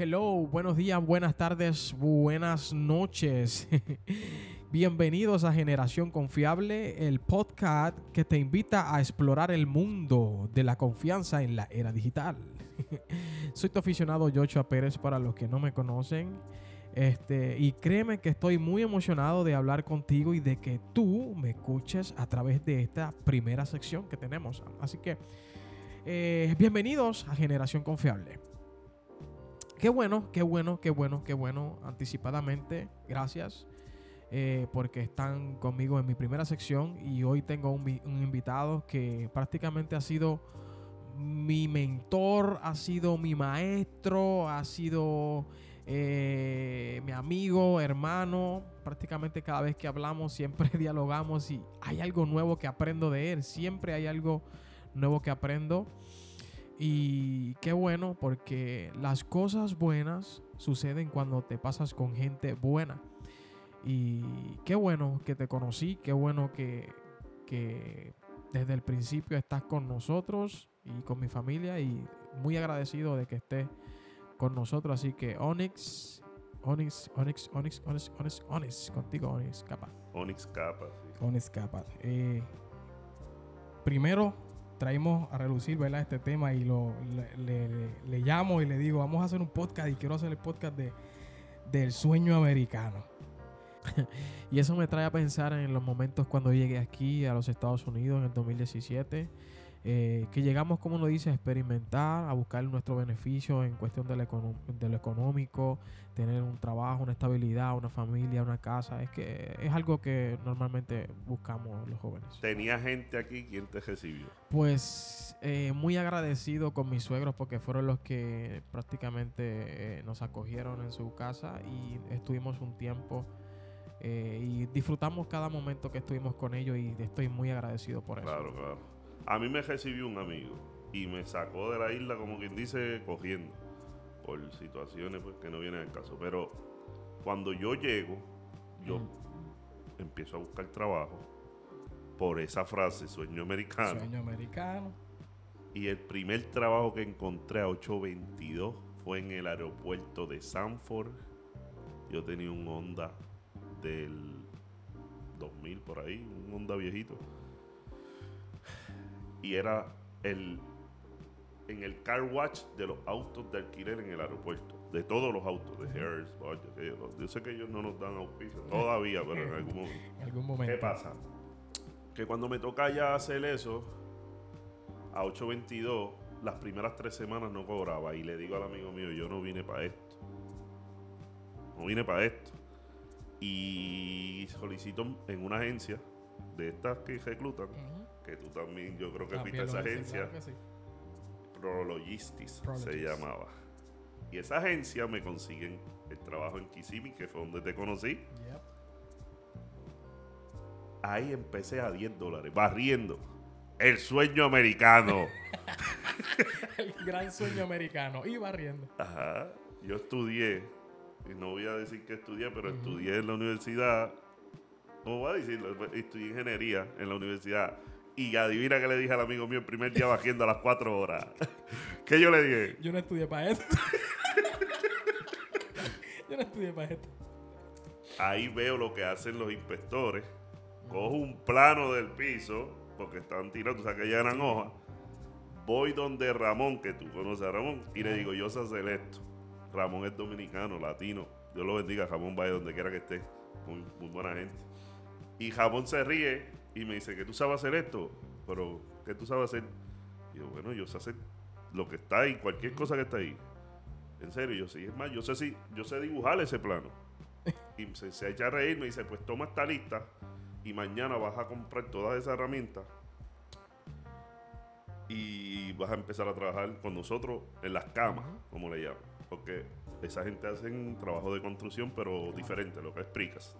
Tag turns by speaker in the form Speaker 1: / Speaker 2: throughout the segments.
Speaker 1: hello. Buenos días, buenas tardes, buenas noches. Bienvenidos a Generación Confiable, el podcast que te invita a explorar el mundo de la confianza en la era digital. Soy tu aficionado Joshua Pérez para los que no me conocen. Este, y créeme que estoy muy emocionado de hablar contigo y de que tú me escuches a través de esta primera sección que tenemos. Así que eh, bienvenidos a Generación Confiable. Qué bueno, qué bueno, qué bueno, qué bueno. Anticipadamente, gracias. eh, porque están conmigo en mi primera sección y hoy tengo un, un invitado que prácticamente ha sido mi mentor, ha sido mi maestro, ha sido eh, mi amigo, hermano. Prácticamente cada vez que hablamos siempre dialogamos y hay algo nuevo que aprendo de él. Siempre hay algo nuevo que aprendo. Y qué bueno porque las cosas buenas suceden cuando te pasas con gente buena. Y qué bueno que te conocí, qué bueno que, que desde el principio estás con nosotros y con mi familia y muy agradecido de que estés con nosotros. Así que Onyx, Onyx, Onyx, Onyx, Onyx, Onyx, Onyx, contigo Onyx, capa.
Speaker 2: Onyx Capa. sí.
Speaker 1: Onyx capa. Eh, primero traemos a relucir ¿verdad? este tema y lo, le- le llamo y le digo, vamos a hacer un podcast y quiero hacer el podcast de, del sueño americano. y eso me trae a pensar en los momentos cuando llegué aquí a los Estados Unidos en el 2017, eh, que llegamos, como uno dice, a experimentar, a buscar nuestro beneficio en cuestión de lo, de lo económico, tener un trabajo, una estabilidad, una familia, una casa. Es que es algo que normalmente buscamos los jóvenes.
Speaker 2: Tenía gente aquí quien te recibió.
Speaker 1: Pues eh, muy agradecido con mis suegros porque fueron los que prácticamente eh, nos acogieron en su casa y estuvimos un tiempo eh, y disfrutamos cada momento que estuvimos con ellos y estoy muy agradecido por eso.
Speaker 2: Claro, claro. A mí me recibió un amigo y me sacó de la isla, como quien dice, cogiendo. Por situaciones pues, que no vienen al caso. Pero cuando yo llego, yo empiezo a buscar trabajo por esa frase, sueño americano.
Speaker 1: Sueño americano.
Speaker 2: Y el primer trabajo que encontré a 822 fue en el aeropuerto de Sanford. Yo tenía un Honda del 2000 por ahí, un Honda viejito. Y era el en el car watch de los autos de alquiler en el aeropuerto. De todos los autos, de Hertz, Dodge, yo sé que ellos no nos dan auspicio todavía, pero en algún momento.
Speaker 1: En algún momento.
Speaker 2: ¿Qué pasa? Que cuando me toca ya hacer eso, a 8.22, las primeras tres semanas no cobraba. Y le digo al amigo mío, yo no vine para esto. No vine para esto. Y solicito en una agencia de estas que reclutan. Que tú también, yo creo que fuiste a esa agencia,
Speaker 1: claro sí.
Speaker 2: Prologistis se llamaba. Y esa agencia me consiguen el trabajo en Kissimmee, que fue donde te conocí.
Speaker 1: Yep.
Speaker 2: Ahí empecé a 10 dólares, barriendo. El sueño americano.
Speaker 1: El gran sueño americano. Y barriendo.
Speaker 2: Ajá. Yo estudié, y no voy a decir que estudié, pero estudié en la universidad. ¿Cómo voy a decirlo? Estudié ingeniería en la universidad. Y adivina que le dije al amigo mío el primer día barriendo a las 4 horas. ¿Qué yo le dije?
Speaker 1: Yo no estudié para esto. Yo no estudié para esto.
Speaker 2: Ahí veo lo que hacen los inspectores. Cojo un plano del piso, porque estaban tirando, tú sabes que ya eran hojas. Voy donde Ramón, que tú conoces a Ramón, y le digo, yo sé hacer esto. Ramón es dominicano, latino. Dios lo bendiga, Ramón vaya donde quiera que esté. Muy, muy buena gente. Y Ramón se ríe y me dice, que tú sabes hacer esto? Pero, ¿qué tú sabes hacer? Y yo, bueno, yo sé hacer lo que está ahí, cualquier cosa que está ahí. En serio, yo sí. Es más, yo sé, si, yo sé dibujar ese plano. Y se, se echa a reír, me dice, pues toma esta lista y mañana vas a comprar todas esas herramientas y vas a empezar a trabajar con nosotros en las camas, como le llaman. Porque esa gente hace un trabajo de construcción, pero diferente, lo que explicas.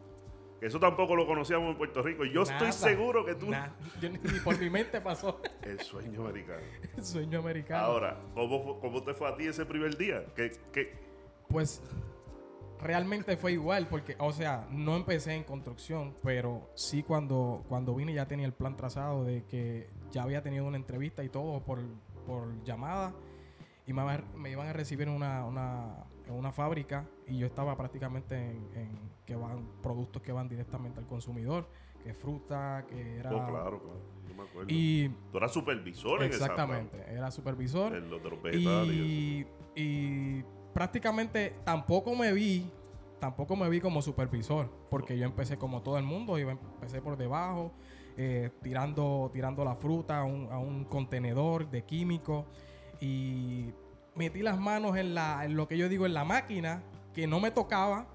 Speaker 2: Eso tampoco lo conocíamos en Puerto Rico. Y yo
Speaker 1: Nada,
Speaker 2: estoy seguro que tú...
Speaker 1: nada. Yo ni, ni por mi mente pasó
Speaker 2: El sueño americano.
Speaker 1: el sueño americano.
Speaker 2: Ahora, ¿cómo, ¿cómo te fue a ti ese primer día? ¿Qué, qué?
Speaker 1: Pues realmente fue igual, porque, o sea, no empecé en construcción, pero sí cuando, cuando vine ya tenía el plan trazado de que ya había tenido una entrevista y todo por, por llamada y me, iba- me iban a recibir en una, una, en una fábrica y yo estaba prácticamente en, en que van productos que van directamente al consumidor, que fruta, que era...
Speaker 2: Oh, claro, claro. Yo me acuerdo.
Speaker 1: Y
Speaker 2: Tú eras supervisor en esa
Speaker 1: exactamente, era supervisor.
Speaker 2: En los y eso.
Speaker 1: Y, y prácticamente tampoco me vi, tampoco me vi como supervisor, porque yo empecé como todo el mundo, yo empecé por debajo, eh, tirando, tirando la fruta a un, a un contenedor de químicos y metí las manos en, la, en lo que yo digo en la máquina, que no me tocaba,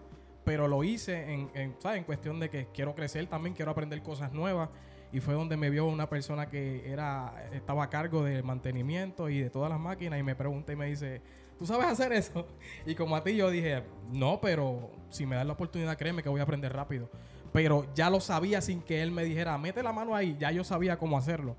Speaker 1: pero lo hice en, en, ¿sabes? en cuestión de que quiero crecer también, quiero aprender cosas nuevas. Y fue donde me vio una persona que era, estaba a cargo del mantenimiento y de todas las máquinas y me pregunta y me dice, ¿tú sabes hacer eso? Y como a ti yo dije, no, pero si me das la oportunidad, créeme que voy a aprender rápido. Pero ya lo sabía sin que él me dijera, mete la mano ahí, ya yo sabía cómo hacerlo.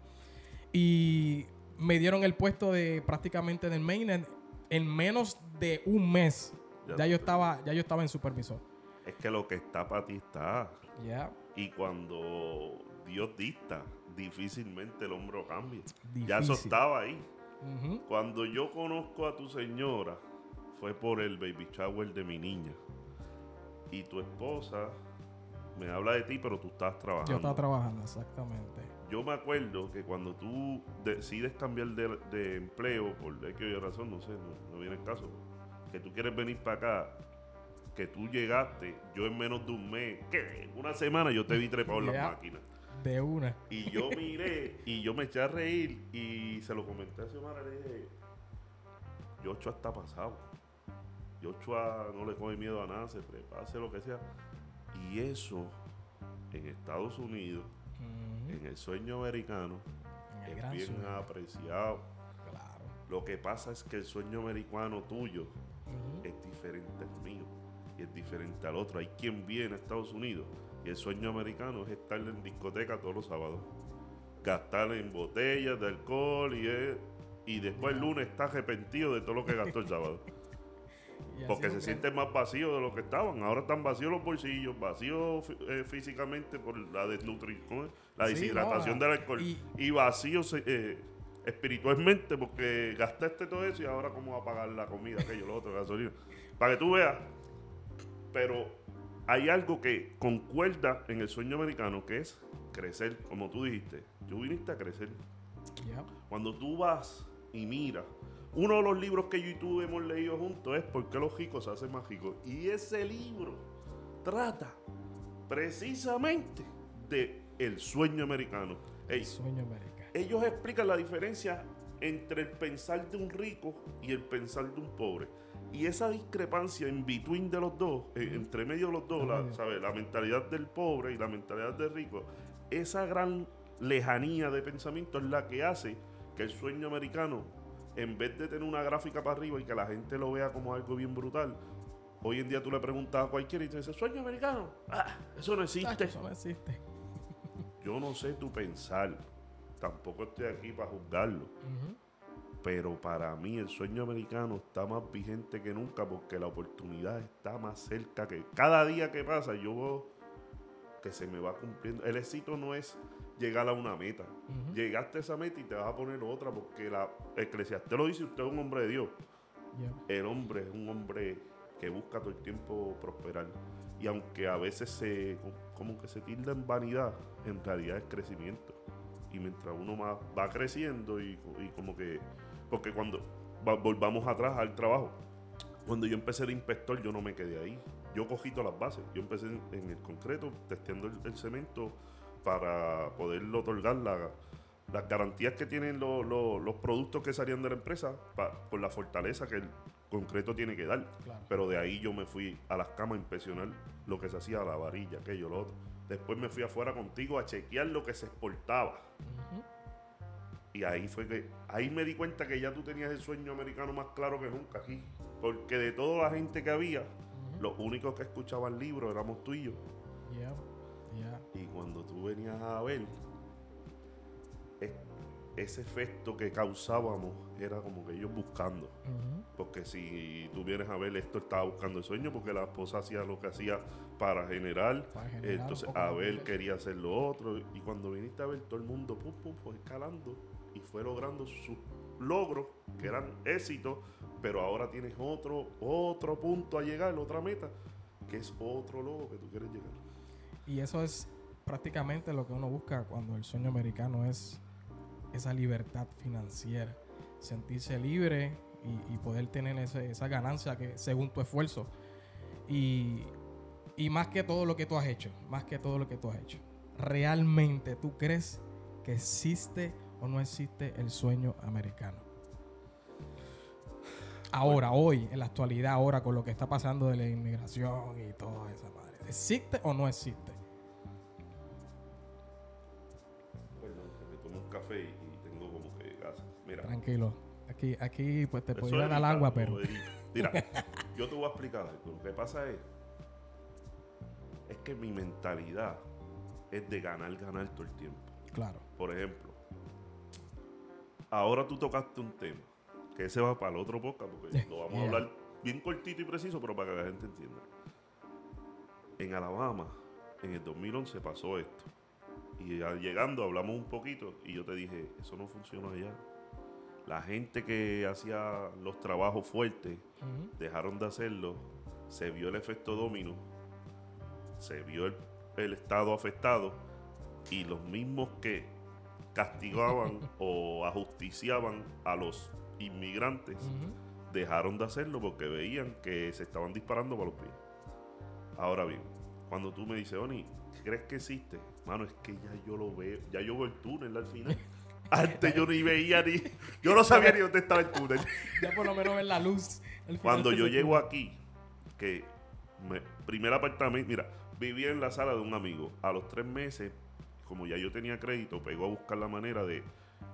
Speaker 1: Y me dieron el puesto de prácticamente del mainnet en menos de un mes.
Speaker 2: Ya
Speaker 1: yo estaba, ya yo estaba en supervisor.
Speaker 2: Es que lo que está para ti está. Y cuando Dios dicta, difícilmente el hombro cambia. Ya eso estaba ahí. Cuando yo conozco a tu señora, fue por el baby shower de mi niña. Y tu esposa me habla de ti, pero tú estás trabajando.
Speaker 1: Yo estaba trabajando, exactamente.
Speaker 2: Yo me acuerdo que cuando tú decides cambiar de, de empleo, por X o Y razón, no sé, no, no viene el caso, que tú quieres venir para acá, que tú llegaste, yo en menos de un mes, que una semana yo te vi trepado en
Speaker 1: Ya.
Speaker 2: las máquinas.
Speaker 1: De una.
Speaker 2: Y yo miré y yo me eché a reír y se lo comenté a Xiomara, le dije, Yochoa está pasado. Yochoa no le coge miedo a nada, se prepara, hace lo que sea. Y eso en Estados Unidos, en el sueño americano,
Speaker 1: el
Speaker 2: es bien
Speaker 1: sueño.
Speaker 2: apreciado.
Speaker 1: Claro.
Speaker 2: Lo que pasa es que el sueño americano tuyo es diferente al mío y es diferente al otro. Hay quien viene a Estados Unidos y el sueño americano es estar en discoteca todos los sábados, gastar en botellas de alcohol y, es- y después el lunes está arrepentido de todo lo que gastó el sábado. Porque se sienten más vacíos de lo que estaban. Ahora están vacíos los bolsillos, vacíos eh, físicamente por la desnutrición, la
Speaker 1: Sí,
Speaker 2: deshidratación
Speaker 1: no,
Speaker 2: del alcohol.
Speaker 1: y-
Speaker 2: Y, vacíos eh, espiritualmente porque gastaste todo eso y ahora cómo va a pagar la comida, aquello, lo otro, gasolina. Para que tú veas. Pero hay algo que concuerda en el sueño americano que es crecer, como tú dijiste. Tú viniste a crecer.
Speaker 1: Ya.
Speaker 2: Cuando tú vas y miras, uno de los libros que yo y tú hemos leído juntos es ¿Por qué los ricos se hacen más ricos? Y ese libro trata precisamente de el sueño americano. Ey,
Speaker 1: Sueño americano.
Speaker 2: ellos explican la diferencia entre el pensar de un rico y el pensar de un pobre. Y esa discrepancia en between de los dos, eh, entre medio de los dos, la. ¿sabes? la mentalidad del pobre y la mentalidad del rico, esa gran lejanía de pensamiento es la que hace que el sueño americano, en vez de tener una gráfica para arriba y que la gente lo vea como algo bien brutal, hoy en día tú le preguntas a cualquiera y te dice, sueño americano, ah, eso no existe.
Speaker 1: Eso no existe.
Speaker 2: Yo no sé tu pensar. Tampoco estoy aquí para juzgarlo. Pero para mí el sueño americano está más vigente que nunca porque la oportunidad está más cerca que cada día que pasa yo veo que se me va cumpliendo. El éxito no es llegar a una meta. Llegaste a esa meta y te vas a poner otra porque la Eclesiastés lo dice, usted es un hombre de Dios. El hombre es un hombre que busca todo el tiempo prosperar. Y aunque a veces se como que se tilda en vanidad, en realidad es crecimiento. Y mientras uno más va creciendo y, y como que... Porque cuando va- volvamos atrás al trabajo, cuando yo empecé de inspector yo no me quedé ahí. Yo cogí todas las bases. Yo empecé en, en el concreto, testeando el, el cemento para poderlo otorgar la- las garantías que tienen lo- lo- los productos que salían de la empresa pa- por la fortaleza que el concreto tiene que dar.
Speaker 1: Claro.
Speaker 2: Pero de ahí yo me fui a las camas a inspeccionar lo que se hacía, la varilla, aquello, lo otro. Después me fui afuera contigo a chequear lo que se exportaba. Y ahí fue que, ahí me di cuenta que ya tú tenías el sueño americano más claro que nunca aquí. Porque de toda la gente que había, los únicos que escuchaban libros éramos tú y yo. Y cuando tú venías a ver, es- ese efecto que causábamos era como que ellos buscando. Porque si tú vienes a ver, esto estaba buscando el sueño porque la esposa hacía lo que hacía para generar.
Speaker 1: Para generar
Speaker 2: Entonces Abel quería hacer lo otro. Y cuando viniste a ver, todo el mundo pum, pum, fue escalando y fue logrando sus logros que eran éxitos, pero ahora tienes otro, otro punto a llegar, otra meta, que es otro logro que tú quieres llegar.
Speaker 1: Y eso es prácticamente lo que uno busca cuando el sueño americano es esa libertad financiera, sentirse libre y, poder tener esa ganancia que según tu esfuerzo. Y más que todo lo que tú has hecho, más que todo lo que tú has hecho. ¿Realmente tú crees que existe o no existe el sueño americano? Ahora, hoy, en la actualidad, ahora con lo que está pasando de la inmigración y toda esa madre. ¿Existe o no existe?
Speaker 2: Perdón, me tomo un café y tengo como que gas. Mira.
Speaker 1: Tranquilo. Aquí, aquí pues te podría dar agua, pero.
Speaker 2: Mira, yo te voy a explicar Lo que pasa es. Es que mi mentalidad es de ganar, ganar todo el tiempo.
Speaker 1: Claro.
Speaker 2: Por ejemplo, ahora tú tocaste un tema que ese va para el otro podcast porque lo vamos a hablar bien cortito y preciso, pero para que la gente entienda. En Alabama, en el 2011 pasó esto. Y llegando hablamos un poquito y yo te dije, eso no funciona allá. La gente que hacía los trabajos fuertes dejaron de hacerlo, se vio el efecto domino, se vio el estado afectado y los mismos que castigaban o ajusticiaban a los inmigrantes dejaron de hacerlo porque veían que se estaban disparando para los pies. Ahora bien, cuando tú me dices, Oni, ¿crees que existe? Mano, es que ya yo lo veo, ya yo veo el túnel al final. Antes yo ni veía ni. Yo no sabía ni dónde estaba el túnel.
Speaker 1: ya por lo menos ver la luz.
Speaker 2: Cuando yo llego aquí, que primer apartamento, mira, vivía en la sala de un amigo. A los tres meses, como ya yo tenía crédito, pegó a buscar la manera de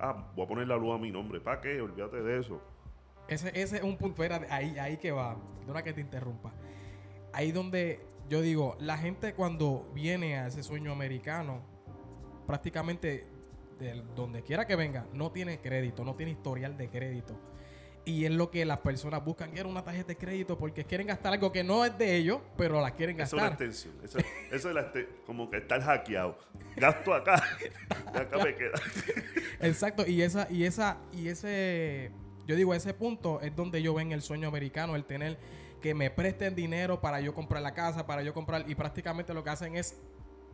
Speaker 2: ah, voy a poner la luz a mi nombre. ¿Para qué? Olvídate de eso.
Speaker 1: Ese, ese es un punto, era ahí, ahí que va, perdona que te interrumpa. Ahí donde yo digo, la gente cuando viene a ese sueño americano, prácticamente de donde quiera que venga, no tiene crédito, no tiene historial de crédito. Y es lo que las personas buscan. Quieren una tarjeta de crédito porque quieren gastar algo que no es de ellos, pero la quieren gastar.
Speaker 2: Eso es una extensión. Eso, es la como que estar hackeado. Gasto acá. acá me queda.
Speaker 1: Exacto. Y esa, y esa, y ese, yo digo, ese punto es donde yo ven el sueño americano, el tener que me presten dinero para yo comprar la casa, para yo comprar. Y prácticamente lo que hacen es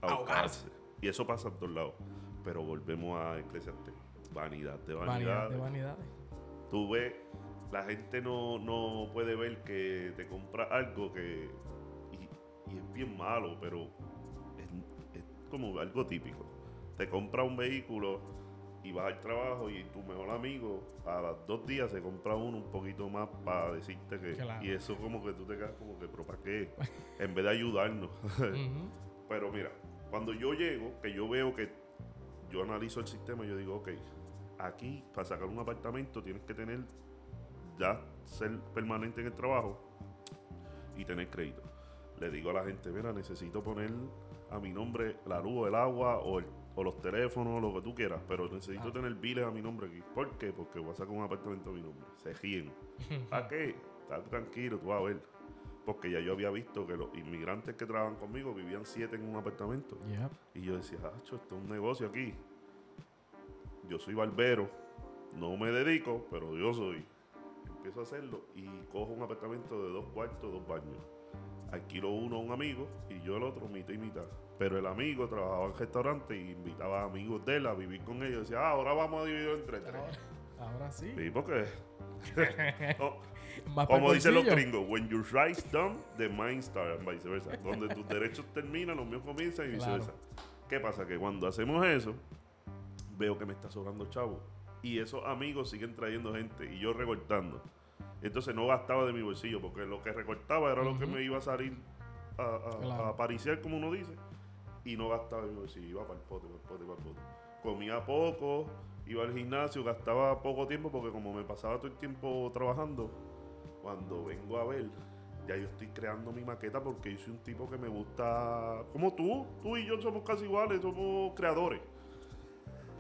Speaker 1: ahogarse.
Speaker 2: Y eso pasa en todos lados. Pero volvemos a Eclesiastes. Vanidad de
Speaker 1: vanidades. Vanidad de vanidades.
Speaker 2: Tú ves la gente no, puede ver que te compra algo que. Y, es bien malo, pero es, como algo típico. Te compra un vehículo y vas al trabajo y tu mejor amigo a los dos días se compra uno un poquito más para decirte que. Y eso, como que tú te quedas como que, ¿pero para qué? en vez de ayudarnos. pero mira, cuando yo llego, que yo veo que yo analizo el sistema, yo digo, ok, aquí para sacar un apartamento tienes que tener ya ser permanente en el trabajo y tener crédito. Le digo a la gente, mira, necesito poner a mi nombre la luz, el agua o, los teléfonos, lo que tú quieras, pero necesito ah. tener biles a mi nombre aquí. ¿Por qué? Porque voy a sacar un apartamento a mi nombre. Se ríen. ¿Para qué? Está tranquilo, tú vas a ver. Porque ya yo había visto que los inmigrantes que trabajan conmigo vivían siete en un apartamento. Y yo decía, ah, esto es un negocio aquí. Yo soy barbero, no me dedico, pero yo soy empiezo a hacerlo y cojo un apartamento de dos cuartos, dos baños. Alquilo uno a un amigo y yo el otro mitad y mitad. Pero el amigo trabajaba en restaurante y invitaba a amigos de él a vivir con ellos. Decía, ah, ahora vamos a dividir entre tres.
Speaker 1: Ahora, sí.
Speaker 2: Sí, porque. como dicen los gringos, when your rights done, the mind starts, viceversa. Donde tus derechos terminan, los míos comienzan y viceversa. ¿Qué pasa? Que cuando hacemos eso, veo que me está sobrando chavo y esos amigos siguen trayendo gente y yo recortando. Entonces no gastaba de mi bolsillo porque lo que recortaba era lo que me iba a salir a, a, como uno dice, y no gastaba de mi bolsillo, iba para el pote, para el pote, para el pote. Comía poco, iba al gimnasio, gastaba poco tiempo porque como me pasaba todo el tiempo trabajando, cuando vengo a ver, ya yo estoy creando mi maqueta porque yo soy un tipo que me gusta, como tú, tú y yo somos casi iguales, somos creadores.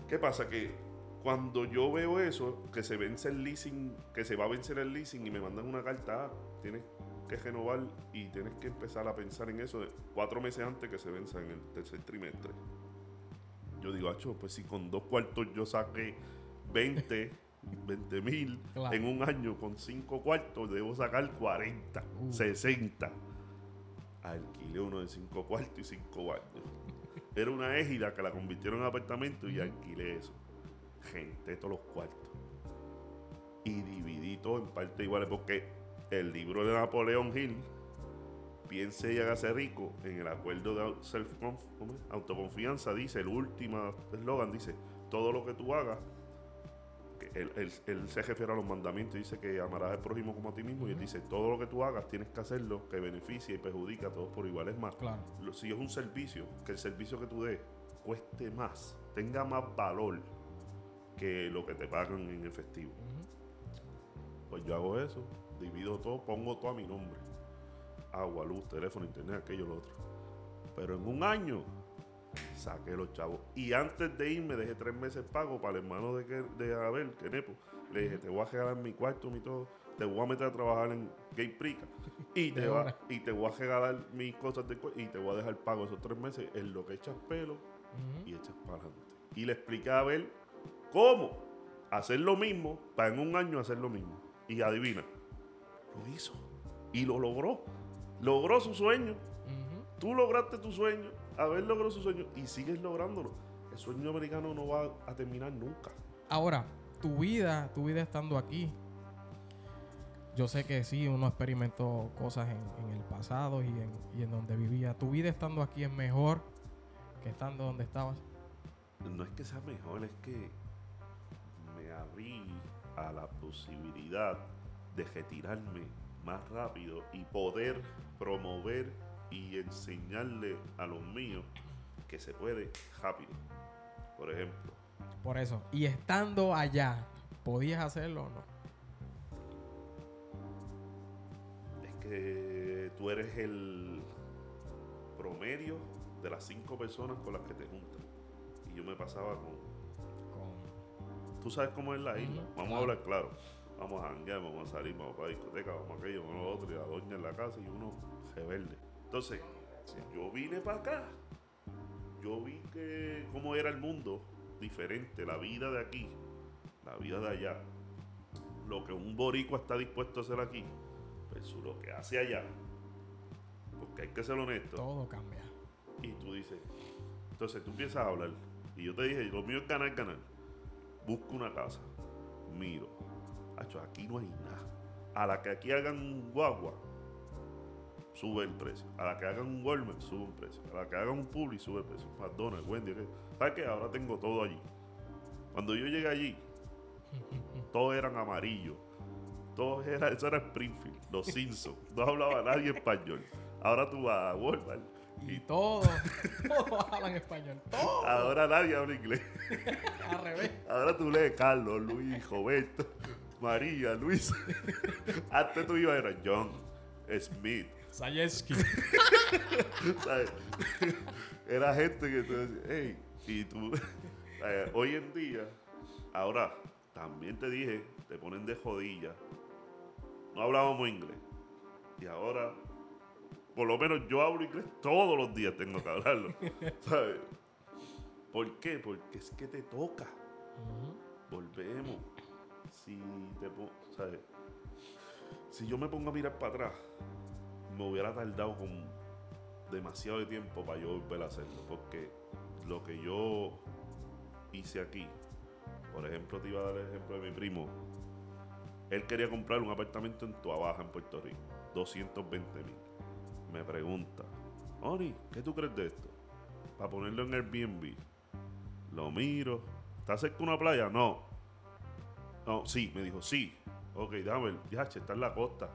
Speaker 2: ¿Qué pasa? Que cuando yo veo eso, que se vence el leasing, que se va a vencer el leasing y me mandan una carta, ah, tienes que renovar y tienes que empezar a pensar en eso cuatro meses antes que se venza en el tercer trimestre. Yo digo, acho, pues si con dos cuartos yo saqué 20 20 mil.
Speaker 1: Claro.
Speaker 2: En un año con 5 cuartos debo sacar 40,
Speaker 1: Uh.
Speaker 2: 60. Alquilé uno de 5 cuartos y 5 baños. Era una égida que la convirtieron en apartamento y alquilé eso. Gente, todos los cuartos. Y dividí todo en partes iguales porque el libro de Napoleón Hill, Piense y hágase rico, en el acuerdo de self autoconfianza, dice, el último eslogan dice, todo lo que tú hagas, que él, él- él se refiere a los mandamientos, dice que amarás al prójimo como a ti mismo, y él dice, todo lo que tú hagas tienes que hacerlo que beneficie y perjudica a todos por igual. Es más,
Speaker 1: Claro.
Speaker 2: lo- si es un servicio, que el servicio que tú des cueste más, tenga más valor que lo que te pagan en efectivo. Pues yo hago eso, divido todo, pongo todo a mi nombre. Agua, luz, teléfono, internet, aquello, lo otro. Pero en un año saqué los chavos. Y antes de irme dejé tres meses pago para el hermano de, que, de Abel, que Nepo. Le dije, te voy a regalar mi cuarto, mi todo. Te voy a meter a trabajar en Gay Prica. Y te, va- y te voy a regalar mis cosas de y te voy a dejar pago esos tres meses en lo que echas pelo y echas para adelante. Y le expliqué a Abel cómo hacer lo mismo para en un año hacer lo mismo. Y adivina, lo hizo. Y lo logró. Logró su sueño. Tú lograste tu sueño. Abel logró su sueño y sigues lográndolo. El sueño americano no va a terminar nunca.
Speaker 1: Ahora, tu vida, tu vida estando aquí. Yo sé que sí, uno experimentó cosas en, en el pasado y en, y en donde vivía. Tu vida estando aquí es mejor que estando donde estabas.
Speaker 2: No es que sea mejor, es que me abrí a la posibilidad de retirarme más rápido y poder promover y enseñarle a los míos que se puede rápido. Por ejemplo,
Speaker 1: Por eso. Y estando allá, ¿podías hacerlo o no?
Speaker 2: es que tú eres el promedio de las cinco personas con las que te juntas. Y yo me pasaba con
Speaker 1: Con-
Speaker 2: Tú sabes cómo es la isla. Vamos
Speaker 1: claro.
Speaker 2: a hablar claro. Vamos a janguear, vamos a salir, vamos para discoteca, vamos a aquello, vamos a lo otro, y la doña en la casa y uno rebelde. Entonces, yo vine para acá. Yo vi que cómo era el mundo diferente, la vida de aquí, la vida de allá. Lo que un boricua está dispuesto a hacer aquí, versus lo que hace allá. Porque hay que ser honesto.
Speaker 1: todo cambia.
Speaker 2: Y tú dices, entonces tú empiezas a hablar. Y yo te dije, lo mío es ganar, ganar. Busco una casa, miro. Hacho, aquí no hay nada. A la que aquí hagan guagua, sube el precio. A la que hagan un Walmart, sube el precio. A la que hagan un Publi, sube el precio. McDonald's, Wendy, ¿qué? ¿sabes qué? Ahora tengo todo allí. Cuando yo llegué allí, todos eran amarillos. Todos eran, eso era Springfield, los Simpsons. No hablaba nadie español. Ahora tú vas a Walmart
Speaker 1: Y todos, todos hablan español. Todos.
Speaker 2: Ahora nadie habla inglés.
Speaker 1: Al revés.
Speaker 2: Ahora tú lees Carlos, Luis, Roberto, María, Luis. Antes tú ibas era John, Smith.
Speaker 1: Sayeski.
Speaker 2: Era gente que tú decías, hey, y tú. eh, hoy en día, ahora también te dije, te ponen de jodilla. No hablábamos inglés. Y ahora, por lo menos yo hablo inglés todos los días, tengo que hablarlo. ¿Sabes? ¿Por qué? Porque es que te toca. Volvemos. Si te ¿sabes? Si yo me pongo a mirar para atrás, me hubiera tardado con demasiado de tiempo para yo volver a hacerlo. Porque lo que yo hice aquí, por ejemplo, te iba a dar el ejemplo de mi primo. Él quería comprar un apartamento en Tuabaja, en Puerto Rico. 220 mil. Me pregunta, Oni, ¿qué tú crees de esto? Para ponerlo en Airbnb. Lo miro. ¿Está cerca de una playa? No. No, sí, me dijo, sí. Ok, déjame ver. Ya, está en la costa.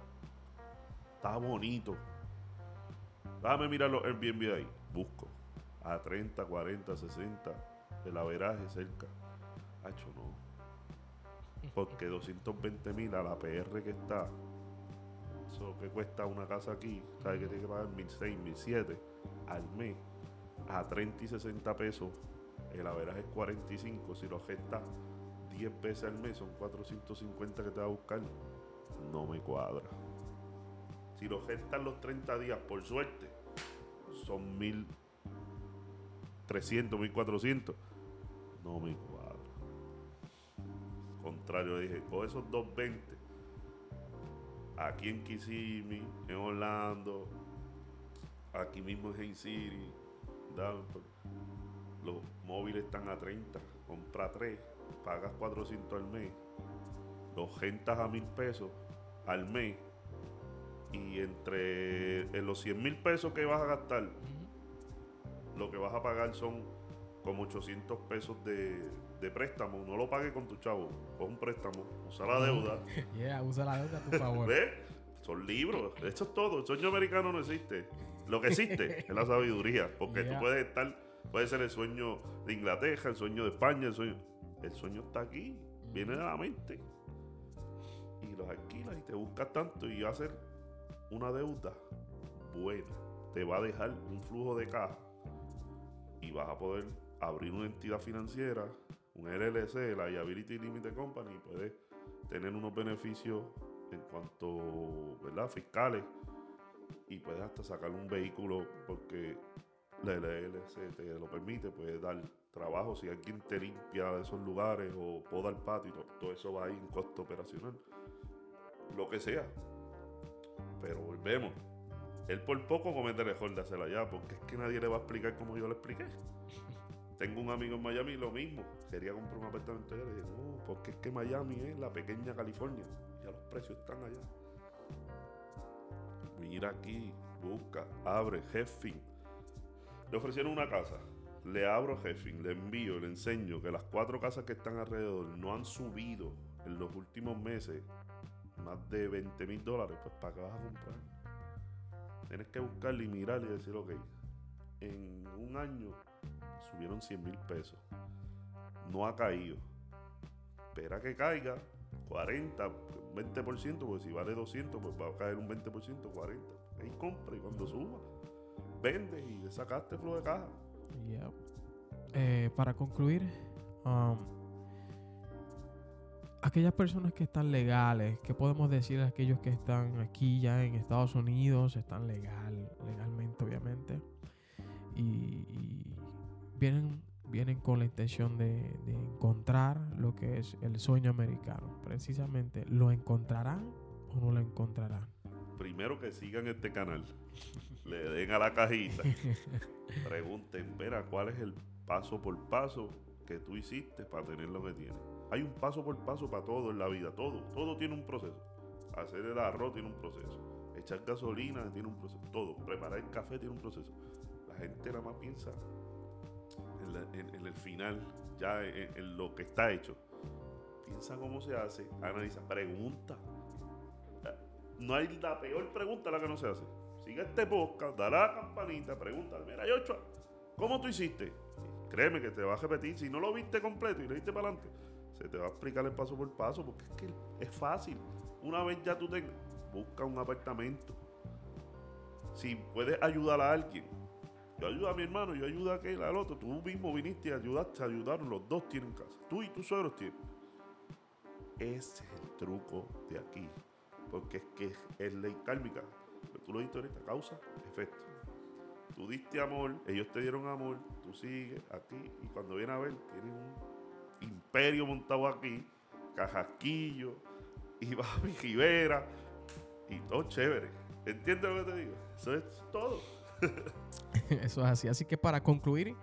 Speaker 2: Está bonito. Déjame mirar los Airbnb ahí. Busco. A 30, 40, 60. El averaje cerca. Hacho, no. Porque 220 mil a la PR que está. Eso que cuesta una casa aquí. ¿Sabes que tiene que pagar 1.600, 1.700 al mes? A 30 y 60 pesos. El averaje es 45. Si lo gestas 10 veces al mes, son 450 que te va a buscar. No me cuadra. Si lo gestas los 30 días, por suerte, son 1300, 1400. No me cuadra. contrario, dije, coge esos 220 aquí en Kissimmee, en Orlando, aquí mismo en Haines City, Davenport. Los móviles están a 30, compra 3, pagas 400 al mes, los rentas a mil pesos al mes y entre en los 100 mil pesos que vas a gastar, lo que vas a pagar son como 800 pesos de, de préstamo. No lo pagues con tu chavo, con un préstamo, usa la deuda.
Speaker 1: Yeah, usa la deuda a tu favor.
Speaker 2: ¿Ves? Son libros, eso es todo. El sueño americano no existe. Lo que existe es la sabiduría, porque
Speaker 1: Yeah.
Speaker 2: tú puedes estar, puede ser el sueño de Inglaterra, el sueño de España, el sueño. El sueño está aquí, viene de la mente. Y los alquilas y te buscas tanto y va a ser una deuda buena. Te va a dejar un flujo de caja y vas a poder abrir una entidad financiera, un LLC, la Liability Limited Company, y puedes tener unos beneficios en cuanto, ¿verdad? Fiscales y puedes hasta sacar un vehículo porque la LLC te lo permite, puedes dar trabajo si alguien te limpia de esos lugares o poda el patio, todo, eso va ahí en costo operacional, lo que sea. Pero volvemos. Él por poco comete el error de hacerla allá, porque es que nadie le va a explicar como yo le expliqué. Tengo un amigo en Miami, lo mismo. Quería comprar un apartamento allá. Le dije, no, porque es que Miami es la pequeña California. Ya los precios están allá. Mira aquí, busca, abre, Jeffing. Le ofrecieron una casa. Le abro Jeffing, le envío, le enseño que las cuatro casas que están alrededor no han subido en los últimos meses más de 20 mil dólares. Pues, ¿para qué vas a comprar? Tienes que buscarle y mirar y decir, ok, en un año subieron 100 mil pesos. No ha caído. Espera que caiga 40, 20%, porque si vale 200, pues va a caer un 20%, 40. Ahí compra y cuando suba, vende y le sacaste flujo de caja.
Speaker 1: Yeah. Eh, para concluir, um, aquellas personas que están legales, ¿qué podemos decir a aquellos que están aquí ya en Estados Unidos, están legal, legalmente obviamente, y, y vienen, vienen con la intención de, de encontrar lo que es el sueño americano? Precisamente, ¿lo encontrarán o no lo encontrarán?
Speaker 2: Primero que sigan este canal, le den a la cajita, pregunten, espera, ¿cuál es el paso por paso que tú hiciste para tener lo que tienes? Hay un paso por paso para todo en la vida, todo, todo tiene un proceso. Hacer el arroz tiene un proceso, echar gasolina tiene un proceso, todo, preparar el café tiene un proceso. La gente nada más piensa en, el final, ya en, lo que está hecho. Piensa cómo se hace, analiza, pregunta. No hay la peor pregunta la que no se hace. Sigue este podcast, dale la campanita, pregunta. Mira, Yochoa, ¿cómo tú hiciste? Créeme que te va a repetir. Si no lo viste completo y le diste para adelante, te va a explicar el paso por paso porque es que es fácil. Una vez ya tú tengas, busca un apartamento. Si puedes ayudar a alguien, yo ayudo a mi hermano, yo ayudo a aquel, al otro. Tú mismo viniste y ayudaste, ayudaron. Los dos tienen casa. Tú y tus suegros tienen. Ese es el truco de aquí. Porque es que es ley kármica. Pero tú lo dijiste ahorita, causa, efecto. Tú diste amor, ellos te dieron amor, tú sigues aquí y cuando viene a ver, tienen un imperio montado aquí, Cajasquillo, y Rivera, y todo chévere. ¿Entiendes lo que te digo? Eso es todo.
Speaker 1: Eso es así. Así que para concluir,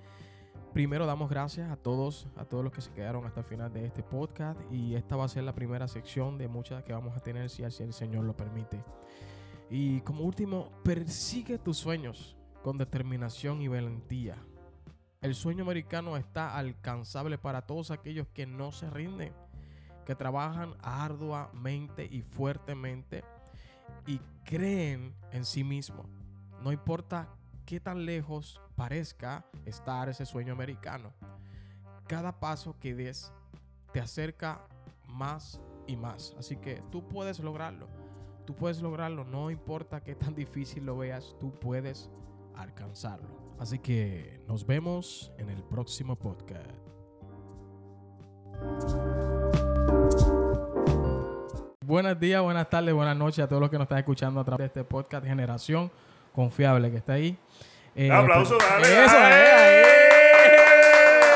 Speaker 1: primero damos gracias a todos, a todos los que se quedaron hasta el final de este podcast. Y esta va a ser la primera sección de muchas que vamos a tener si el Señor lo permite. Y como último, persigue tus sueños con determinación y valentía. El sueño americano está alcanzable para todos aquellos que no se rinden, que trabajan arduamente y fuertemente y creen en sí mismos. No importa qué tan lejos parezca estar ese sueño americano. Cada paso que des te acerca más y más. Así que tú puedes lograrlo. Tú puedes lograrlo. No importa qué tan difícil lo veas, tú puedes alcanzarlo. Así que nos vemos en el próximo podcast. Buenos días, buenas tardes, buenas noches a todos los que nos están escuchando a través de este podcast Generación Confiable que está ahí. Eh,
Speaker 2: Aplauso,
Speaker 1: pues,
Speaker 2: dale.
Speaker 1: Eso,
Speaker 2: dale.
Speaker 1: ahí.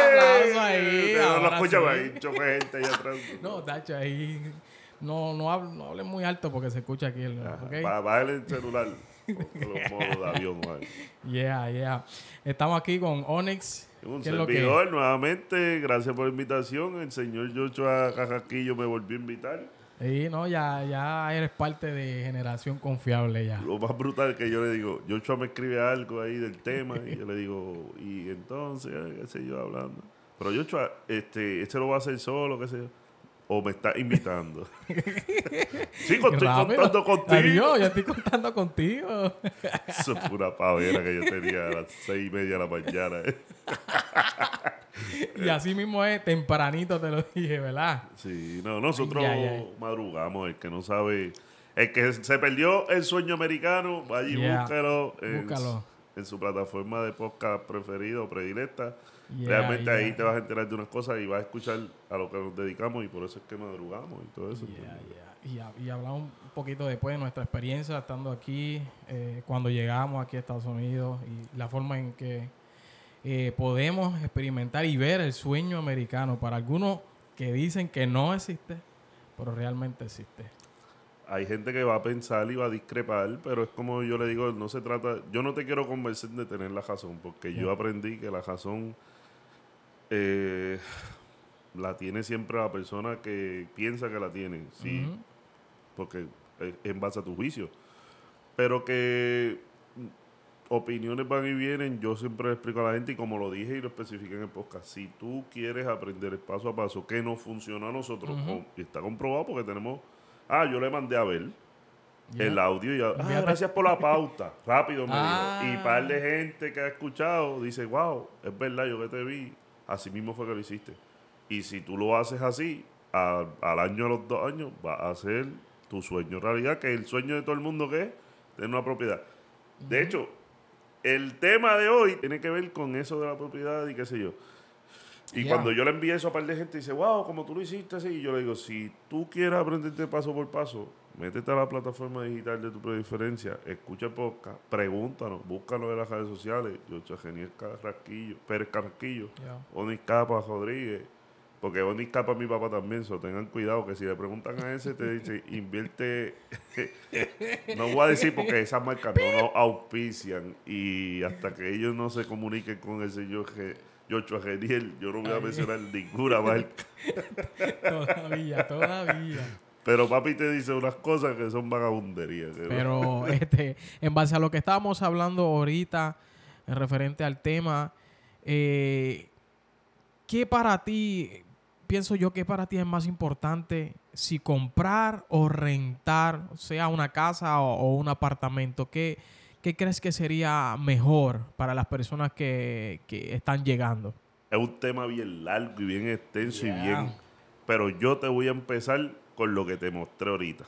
Speaker 1: Aplauso ahí.
Speaker 2: Pero
Speaker 1: ahora
Speaker 2: Los
Speaker 1: ahora
Speaker 2: escúchame,
Speaker 1: sí.
Speaker 2: choque de gente allá atrás.
Speaker 1: No, Tacho, ahí no, no, hable, no hable muy alto porque se escucha aquí. El,
Speaker 2: Ajá,
Speaker 1: ¿ok?
Speaker 2: ba- Bájale el celular. Con los modos de avión, vale.
Speaker 1: Yeah, yeah. Estamos aquí con Onyx.
Speaker 2: Un
Speaker 1: ¿Qué es lo que-
Speaker 2: servidor, nuevamente, gracias por la invitación. El señor Joshua Cajaquillo me volvió a invitar.
Speaker 1: Sí, no, ya, ya eres parte de Generación Confiable ya.
Speaker 2: Lo más brutal que yo le digo, Joshua me escribe algo ahí del tema y yo le digo, y entonces, qué sé yo, hablando. Pero Joshua, este, este lo va a hacer solo, qué sé yo. O me está invitando. Chico, estoy
Speaker 1: Rápido.
Speaker 2: contando contigo.
Speaker 1: Adiós, yo estoy contando contigo.
Speaker 2: Eso fue una pavera que yo tenía a las seis y media de la mañana. eh.
Speaker 1: y así mismo es, tempranito te lo dije, ¿verdad?
Speaker 2: Sí, no, nosotros
Speaker 1: Ya, ya.
Speaker 2: madrugamos. El que no sabe, el que se perdió el sueño americano, vaya y
Speaker 1: Yeah.
Speaker 2: búscalo, en,
Speaker 1: Búscalo.
Speaker 2: en su plataforma de podcast preferido o predilecta.
Speaker 1: Yeah,
Speaker 2: Realmente
Speaker 1: yeah.
Speaker 2: ahí te vas a enterar de unas cosas y vas a escuchar a lo que nos dedicamos y por eso es que madrugamos y todo eso.
Speaker 1: Yeah. Y, y hablamos un poquito después de nuestra experiencia estando aquí, eh, cuando llegamos aquí a Estados Unidos y la forma en que eh, podemos experimentar y ver el sueño americano. Para algunos que dicen que no existe, pero realmente existe.
Speaker 2: Hay gente que va a pensar y va a discrepar, pero es como yo le digo, no se trata, yo no te quiero convencer de tener la razón, porque yo aprendí que la razón eh, la tiene siempre la persona que piensa que la tiene, sí,
Speaker 1: Ujú.
Speaker 2: porque es en base a tu juicio. Pero que opiniones van y vienen, yo siempre le explico a la gente y como lo dije y lo especifiqué en el podcast, si tú quieres aprender paso a paso que nos funcionó a nosotros, con- está comprobado porque tenemos, ah, yo le mandé a ver el audio y ah, gracias por la pauta, rápido me
Speaker 1: Ah.
Speaker 2: dijo. Y par de gente que ha escuchado dice, wow, es verdad, yo que te vi, así mismo fue que lo hiciste. Y si tú lo haces así, a- al año, a los dos años, va a ser tu sueño realidad, que es el sueño de todo el mundo que es tener una propiedad. De hecho, el tema de hoy tiene que ver con eso de la propiedad y qué sé yo. Y cuando yo le envié eso a par de gente, dice, wow, como tú lo hiciste así, y yo le digo, si tú quieres aprenderte paso por paso, métete a la plataforma digital de tu preferencia, escucha el podcast, pregúntanos, búscanos en las redes sociales, yo Geniel Carrasquillo, Pérez Carrasquillo,
Speaker 1: Ya.
Speaker 2: Onis Capa Rodríguez, porque Onis Capa es mi papá también, so tengan cuidado que si le preguntan a ese, te dice, invierte, no voy a decir porque esas marcas no nos auspician y hasta que ellos no se comuniquen con el señor Joshua Geniel, yo no voy a mencionar ninguna marca.
Speaker 1: Todavía, todavía.
Speaker 2: Pero papi te dice unas cosas que son vagabunderías.
Speaker 1: Pero este, en base a lo que estábamos hablando ahorita, en referente al tema, eh, ¿qué para ti, pienso yo, que para ti es más importante si comprar o rentar, sea una casa o, o un apartamento? ¿Qué, qué crees que sería mejor para las personas que, que están llegando?
Speaker 2: Es un tema bien largo y bien extenso
Speaker 1: Yeah.
Speaker 2: y bien. Pero yo te voy a empezar con lo que te mostré ahorita.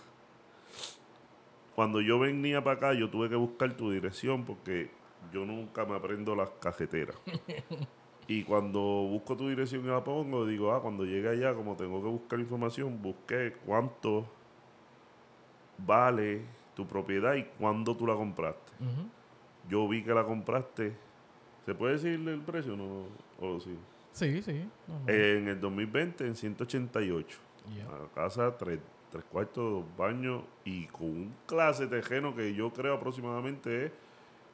Speaker 2: Cuando yo venía para acá, yo tuve que buscar tu dirección porque yo nunca me aprendo las cajeteras. y cuando busco tu dirección y la pongo, digo, ah, cuando llegue allá, como tengo que buscar información, busqué cuánto vale tu propiedad y cuándo tú la compraste. Yo vi que la compraste. ¿Se puede decir el precio? No, o sí.
Speaker 1: Sí, sí.
Speaker 2: En el 2020, en 188.
Speaker 1: Yeah.
Speaker 2: Una casa, tres, tres cuartos, dos baños y con un clase tejeno que yo creo aproximadamente es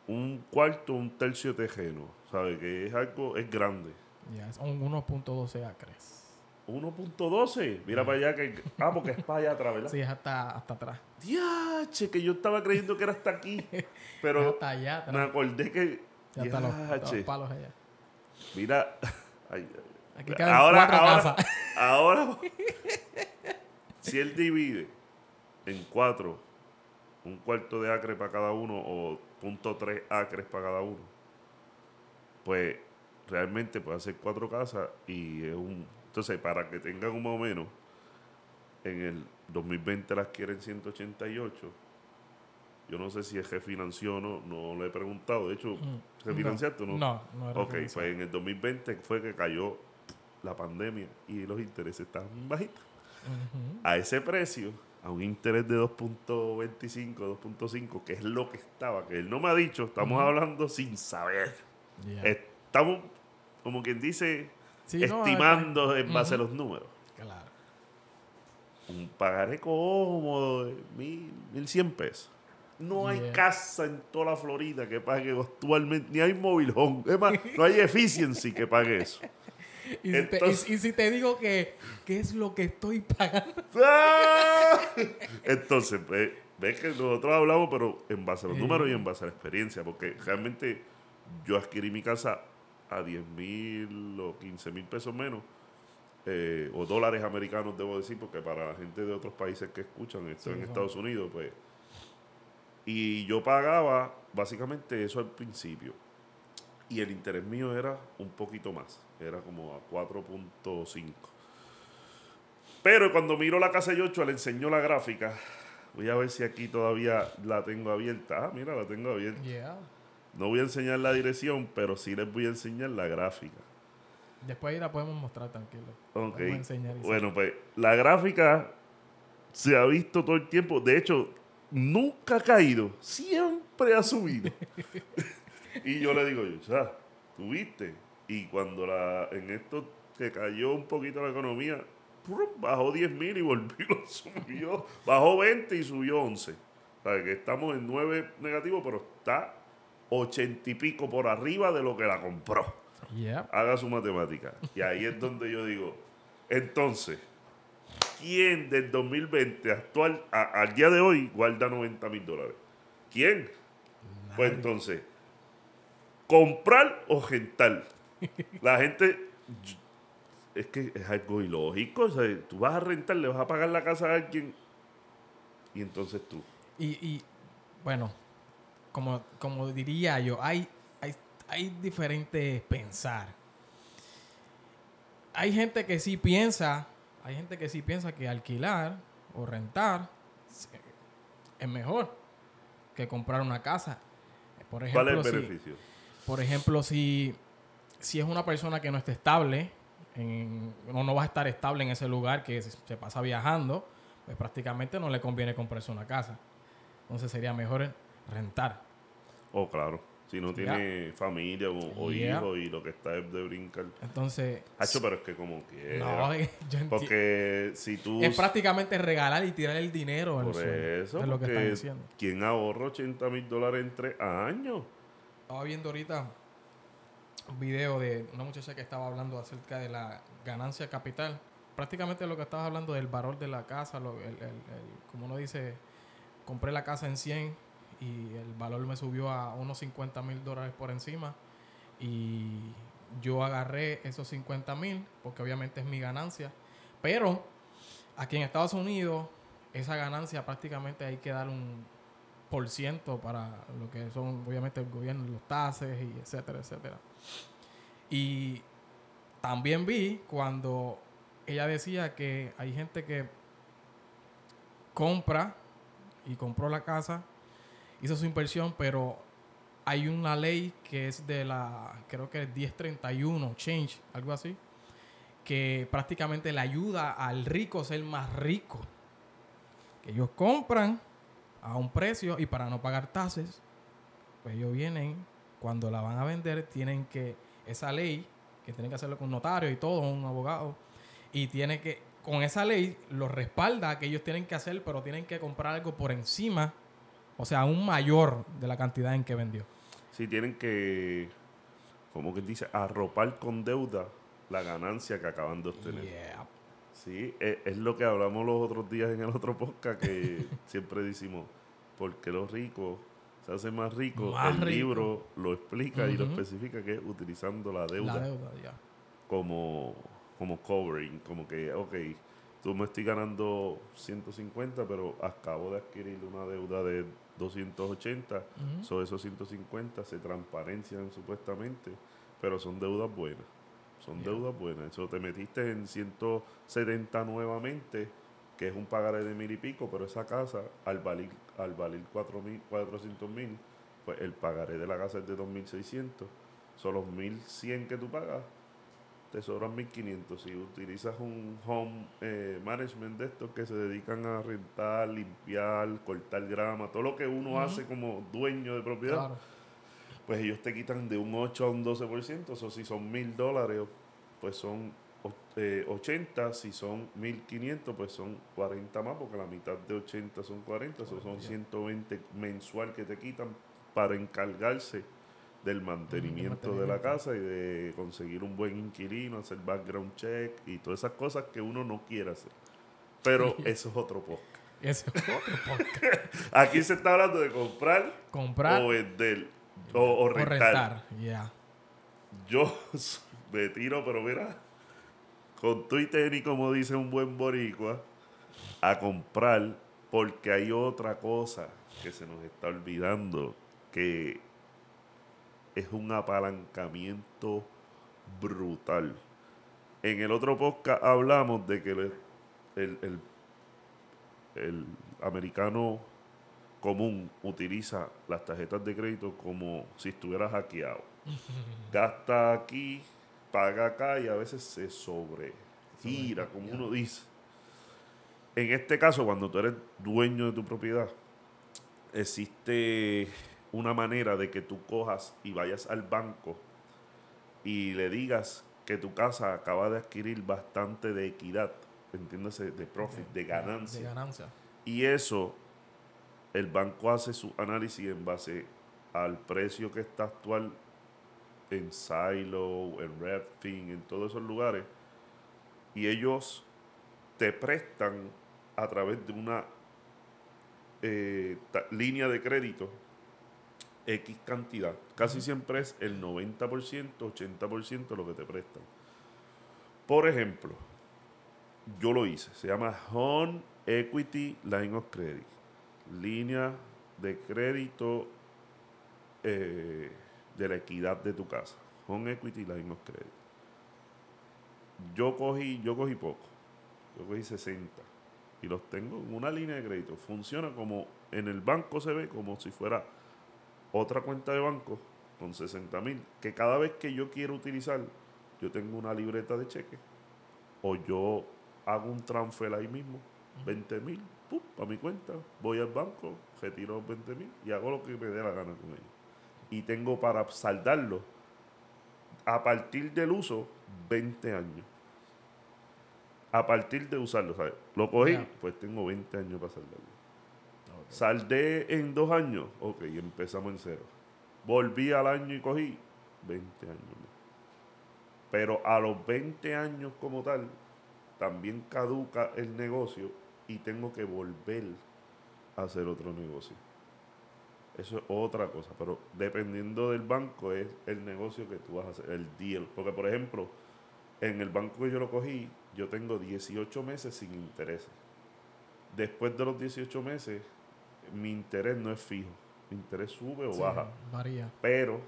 Speaker 2: un cuarto, un tercio tejeno. ¿Sabe? Que es algo, es grande.
Speaker 1: Yeah, Son 1.12 acres.
Speaker 2: 1.12. Mira para allá que. Ah, porque es para allá atrás, ¿verdad?
Speaker 1: Sí, es hasta, hasta atrás.
Speaker 2: Diache, que yo estaba creyendo que era hasta aquí.
Speaker 1: Es
Speaker 2: Pero
Speaker 1: hasta allá atrás.
Speaker 2: me acordé que.
Speaker 1: Ya hasta los, hasta los
Speaker 2: Diache.
Speaker 1: palos allá.
Speaker 2: Mira. ay, ay.
Speaker 1: Aquí caben
Speaker 2: ahora,
Speaker 1: cuatro
Speaker 2: ahora,
Speaker 1: casas.
Speaker 2: ahora, si él divide en cuatro, un cuarto de acre para cada uno o punto tres acres para cada uno, pues realmente puede hacer cuatro casas y es un... Entonces, para que tengan un más o menos, en el 2020 las quieren 188. Yo no sé si es refinanció o no, no le he preguntado. De hecho,
Speaker 1: Mm,
Speaker 2: ¿refinanciaste o no?
Speaker 1: No, no era
Speaker 2: Ok, pues en el 2020 fue que cayó la pandemia y los intereses estaban bajitos. A ese precio, a un interés de 2.25, 2.5, que es lo que estaba, que él no me ha dicho, estamos hablando sin saber.
Speaker 1: Yeah.
Speaker 2: Estamos, como quien dice,
Speaker 1: Sí, no,
Speaker 2: estimando en base a los números.
Speaker 1: Claro.
Speaker 2: Un pagaré cómodo de mil, mil cien pesos. No hay casa en toda la Florida que pague actualmente, ni hay mobile home. Es más, no hay efficiency que pague eso.
Speaker 1: Y, si te,
Speaker 2: Entonces-
Speaker 1: y- y si te digo que, ¿qué es lo que estoy pagando?
Speaker 2: ¡Ah! Entonces, ve- ves que nosotros hablamos, pero en base a los
Speaker 1: Eh.
Speaker 2: números y en base a la experiencia, porque realmente yo adquirí mi casa a 10 mil o 15 mil pesos menos, eh, o dólares americanos, debo decir, porque para la gente de otros países que escuchan esto
Speaker 1: Sí,
Speaker 2: en Estados Unidos, pues. Y yo pagaba básicamente eso al principio. Y el interés mío era un poquito más, era como a 4.5. Pero cuando miro la casa de Yocho, le enseñó la gráfica. Voy a ver si aquí todavía la tengo abierta. Ah, mira, la tengo abierta.
Speaker 1: Yeah.
Speaker 2: No voy a enseñar la dirección, pero sí les voy a enseñar la gráfica.
Speaker 1: Después ahí la podemos mostrar tranquilo.
Speaker 2: Ok.
Speaker 1: Enseñar
Speaker 2: Bueno, pues la gráfica se ha visto todo el tiempo. De hecho, nunca ha caído. Siempre ha subido. y yo le digo, yo, sea, ¿tú viste? Y cuando la, en esto que cayó un poquito la economía, bajó 10 mil y volvió, subió. Bajó 20 y subió 11. O sea, que estamos en 9 negativo, pero está 80 y pico por arriba de lo que la compró
Speaker 1: Yeah.
Speaker 2: haga su matemática. Y ahí es donde yo digo, entonces, ¿quién del 2020 actual a- al día de hoy guarda 90 mil dólares? ¿Quién? Pues entonces, comprar o rentar. La gente, es que es algo ilógico. O sea, tú vas a rentar, le vas a pagar la casa a alguien y entonces tú.
Speaker 1: Y, y, bueno, como, como diría yo, hay, hay, hay diferentes pensar. Hay gente que sí piensa, hay gente que sí piensa que alquilar o rentar es mejor que comprar una casa. Por ejemplo,
Speaker 2: ¿Cuál es el
Speaker 1: si-
Speaker 2: beneficio?
Speaker 1: por ejemplo, si, si es una persona que no está estable, en, no, no va a estar estable en ese lugar que se, pasa viajando, pues prácticamente no le conviene comprarse una casa. Entonces sería mejor rentar.
Speaker 2: Oh, claro. Si no tiene familia o, o
Speaker 1: Yeah.
Speaker 2: hijos y lo que está es de brincar.
Speaker 1: Entonces,
Speaker 2: Hacho, pero es que como que.
Speaker 1: no, yo entiendo.
Speaker 2: Porque si tú.
Speaker 1: Es prácticamente regalar y tirar el dinero al
Speaker 2: por
Speaker 1: suelo.
Speaker 2: eso,
Speaker 1: es lo que están diciendo.
Speaker 2: ¿quién ahorra 80 mil dólares en tres años?
Speaker 1: Estaba viendo ahorita video de una muchacha que estaba hablando acerca de la ganancia capital. Prácticamente lo que estabas hablando del valor de la casa, lo- el- el- como uno dice, compré la casa en 100 y el valor me subió a unos 50 mil dólares por encima y yo agarré esos 50 mil porque obviamente es mi ganancia. Pero aquí en Estados Unidos esa ganancia prácticamente hay que dar un por ciento para lo que son obviamente el gobierno, los taxes y etcétera, etcétera. Y también vi cuando ella decía que hay gente que compra y compró la casa, hizo su inversión, pero hay una ley que es de la, creo que es 1031, change, algo así, que prácticamente le ayuda al rico a ser más rico. Que ellos compran a un precio y para no pagar tasas, pues ellos vienen, cuando la van a vender, tienen que, esa ley, que tienen que hacerlo con un notario y todo, un abogado, y tiene que, con esa ley, los respalda que ellos tienen que hacer, pero tienen que comprar algo por encima, o sea, un mayor de la cantidad en que vendió.
Speaker 2: Si tienen que, como que dice, arropar con deuda la ganancia que acaban de obtener.
Speaker 1: Yeah.
Speaker 2: Sí, es, es lo que hablamos los otros días en el otro podcast que siempre decimos, porque los ricos se hacen más ricos.
Speaker 1: Más
Speaker 2: el
Speaker 1: rico.
Speaker 2: libro lo explica y lo especifica que es utilizando la deuda,
Speaker 1: La deuda, ya.
Speaker 2: como, como covering, como que, ok, tú me estoy ganando 150, pero acabo de adquirir una deuda de 280,
Speaker 1: Ujú.
Speaker 2: so esos 150 se transparencian supuestamente, pero son deudas buenas. Son
Speaker 1: Yeah.
Speaker 2: deudas buenas. Eso te metiste en 170 nuevamente, que es un pagaré de mil y pico, pero esa casa, al valer, al valer 400 mil, pues el pagaré de la casa es de 2.600. Son los 1.100 que tú pagas, te sobran 1.500. Si utilizas un home eh, management de estos que se dedican a rentar, limpiar, cortar grama, todo lo que uno hace como dueño de propiedad,
Speaker 1: Claro.
Speaker 2: Pues ellos te quitan de un 8 a un 12%. O si son mil dólares, pues son eh, 80. Si son 1500, pues son 40 más, porque la mitad de 80 son 40. Eso son 120 mensual que te quitan para encargarse del mantenimiento de la casa y de conseguir un buen inquilino, hacer background check y todas esas cosas que uno no quiere hacer. Pero eso es otro podcast.
Speaker 1: Ese es otro podcast.
Speaker 2: Aquí se está hablando de comprar
Speaker 1: Comprar
Speaker 2: o, vender o, o rentar.
Speaker 1: rentar. Ya.
Speaker 2: Yo me tiro, pero mira, con tu y tenis, como dice un buen boricua, a comprar porque hay otra cosa que se nos está olvidando, que es un apalancamiento brutal. En el otro podcast hablamos de que el, el- el- el americano común utiliza las tarjetas de crédito como si estuviera hackeado. Gasta aquí, paga acá y a veces se sobregira, como uno dice. En este caso, cuando tú eres dueño de tu propiedad, existe una manera de que tú cojas y vayas al banco y le digas que tu casa acaba de adquirir bastante de equidad, entiéndase, de profit, de ganancia.
Speaker 1: De ganancia.
Speaker 2: Y eso, el banco hace su análisis en base al precio que está actual en Silo, en Redfin, en todos esos lugares. Y ellos te prestan a través de una eh, ta- línea de crédito X cantidad. Casi siempre es el 90%, 80% lo que te prestan. Por ejemplo, yo lo hice. Se llama Home Equity Line of Credit. Línea de crédito eh, de la equidad de tu casa. Home Equity Line of Credit. Yo cogí, yo cogí poco. Yo cogí 60. Y los tengo en una línea de crédito. Funciona como en el banco se ve como si fuera otra cuenta de banco con 60 mil. Que cada vez que yo quiero utilizar, yo tengo una libreta de cheque. O yo hago un transfer ahí mismo, 20 mil, para mi cuenta. Voy al banco, retiro los 20 mil y hago lo que me dé la gana con ellos. Y tengo para saldarlo a partir del uso 20 años. A partir de usarlo, ¿sabes? Lo cogí, pues tengo 20 años para saldarlo. Saldé en dos años, ok, empezamos en cero. Volví al año y cogí 20 años. Pero a los 20 años como tal, también caduca el negocio y tengo que volver a hacer otro negocio. Eso es otra cosa, pero dependiendo del banco es el negocio que tú vas a hacer, el deal. Porque, por ejemplo, en el banco que yo lo cogí, yo tengo 18 meses sin intereses. Después de los 18 meses, mi interés no es fijo. Mi interés sube o
Speaker 1: Sí,
Speaker 2: baja.
Speaker 1: Varía.
Speaker 2: Pero,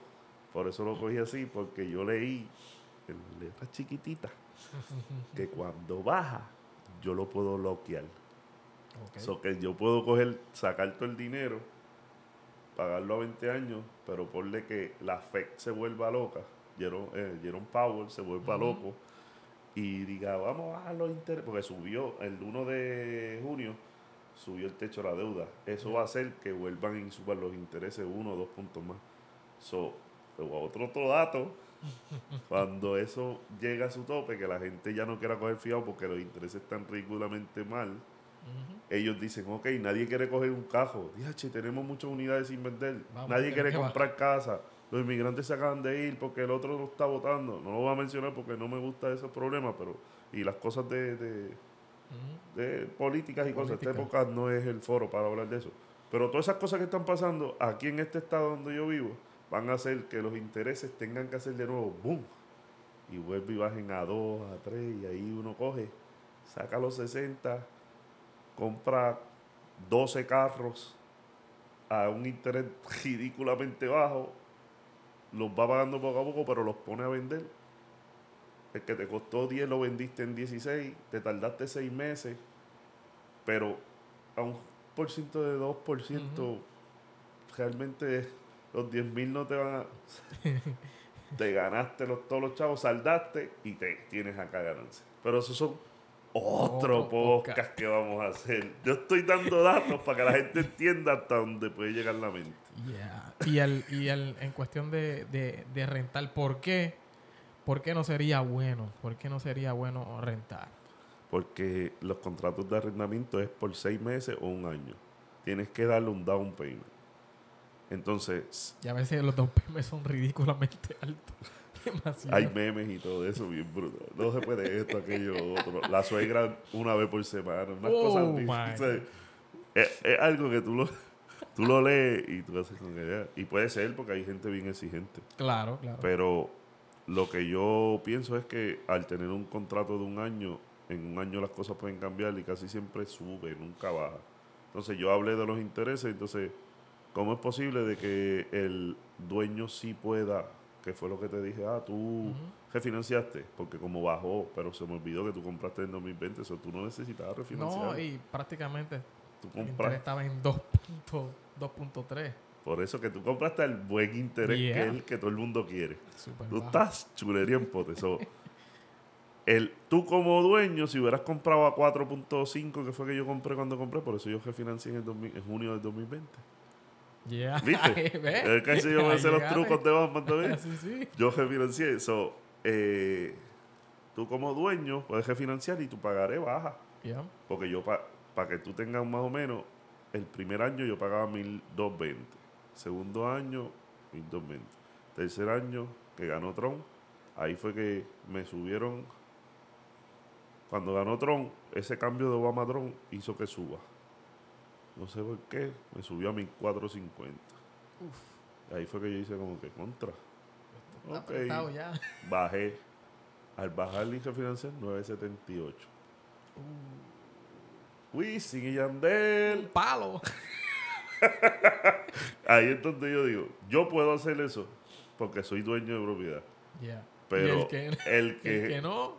Speaker 2: por eso lo cogí así, porque yo leí en letras chiquititas que cuando baja, yo lo puedo bloquear.
Speaker 1: Ok.
Speaker 2: So que yo puedo coger, sacar todo el dinero, pagarlo a 20 años, pero ponle que la FED se vuelva loca, Jerome, eh, Jerome Powell se vuelva loco y diga, vamos a bajar los intereses, porque subió el 1 de junio, subió el techo de la deuda. Eso va a hacer que vuelvan y suban los intereses uno o dos puntos más. So, otro, otro dato, cuando eso llega a su tope, que la gente ya no quiera coger fiado porque los intereses están ridículamente mal, Ellos dicen, ok, nadie quiere coger un cajo. Diache, tenemos muchas unidades sin vender.
Speaker 1: Vamos,
Speaker 2: nadie quiere comprar casa. Los inmigrantes se acaban de ir porque el otro no está votando. No lo voy a mencionar porque no me gusta esos problemas, pero... Y las cosas de, de, políticas y cosas. Esta
Speaker 1: Política.
Speaker 2: época no es el foro para hablar de eso. Pero todas esas cosas que están pasando aquí en este estado donde yo vivo van a hacer que los intereses tengan que hacer de nuevo boom. Y vuelve y bajen a 2, a 3 y ahí uno coge, saca los 60, compra 12 carros a un interés ridículamente bajo, los va pagando poco a poco, pero los pone a vender. El que te costó 10 lo vendiste en 16, te tardaste 6 meses, pero a un por ciento de 2%,
Speaker 1: Ujú.
Speaker 2: realmente los 10 mil no te van a... te ganaste los, todos los chavos, saldaste y te tienes acá ganancia. Pero esos son otro
Speaker 1: Otro
Speaker 2: podcast,
Speaker 1: podcast.
Speaker 2: que vamos a hacer. Yo estoy dando datos para que la gente entienda hasta dónde puede llegar la mente.
Speaker 1: Yeah. Y, el, y el, en cuestión de, de, de rentar, ¿por qué? ¿Por qué no sería bueno? ¿Por qué no sería bueno rentar?
Speaker 2: Porque los contratos de arrendamiento es por seis meses o un año. Tienes que darle un down payment. Entonces,
Speaker 1: Y a veces los down payments son ridículamente altos. Demasiado.
Speaker 2: hay memes y todo eso bien brutal. No se puede esto, aquello, otro. La suegra una vez por semana. Unas
Speaker 1: Oh,
Speaker 2: cosas difíciles. Es, es algo que tú lo, tú lo lees y tú haces con ella. Y puede ser porque hay gente bien exigente.
Speaker 1: Claro, claro.
Speaker 2: Pero lo que yo pienso es que al tener un contrato de un año, en un año las cosas pueden cambiar y casi siempre sube, nunca baja. Entonces yo hablé de los intereses, entonces, ¿cómo es posible de que el dueño sí pueda, que fue lo que te dije, ah, tú refinanciaste, porque como bajó, pero se me olvidó que tú compraste en 2020, eso tú no necesitabas refinanciar.
Speaker 1: no, y prácticamente
Speaker 2: tú
Speaker 1: el interés estaba en 2.3.
Speaker 2: por eso que tú compraste el buen interés que
Speaker 1: Yeah.
Speaker 2: es el que todo el mundo quiere.
Speaker 1: Súper
Speaker 2: Tú
Speaker 1: bajo.
Speaker 2: estás chulería en pote. So, el, tú como dueño, si hubieras comprado a 4.5, que fue que yo compré cuando compré, por eso yo refinancié en, el 2000 en junio del 2020.
Speaker 1: Yeah.
Speaker 2: ¿Viste?
Speaker 1: ¿Ves?
Speaker 2: Es que si yo me sé los trucos de Batman también.
Speaker 1: sí, sí.
Speaker 2: Yo refinancié. So, eh, tú como dueño puedes refinanciar y tu pagaré baja.
Speaker 1: Yeah.
Speaker 2: Porque yo, para que tú tengas más o menos, el primer año yo pagaba 1.220. Segundo año, 1.220. Tercer año, que ganó Trump, ahí fue que me subieron. Cuando ganó Trump, ese cambio de Obama a Trump hizo que suba. No sé por qué, me subió a 1.450. Ahí fue que yo hice como que contra.
Speaker 1: Está
Speaker 2: Ok.
Speaker 1: apretado ya.
Speaker 2: Bajé. Al bajar el financiar, 978. Wisin y Yandel.
Speaker 1: Un palo.
Speaker 2: Ahí es donde yo digo, yo puedo hacer eso porque soy dueño de propiedad.
Speaker 1: Yeah.
Speaker 2: Pero
Speaker 1: y el que,
Speaker 2: el que,
Speaker 1: el que no.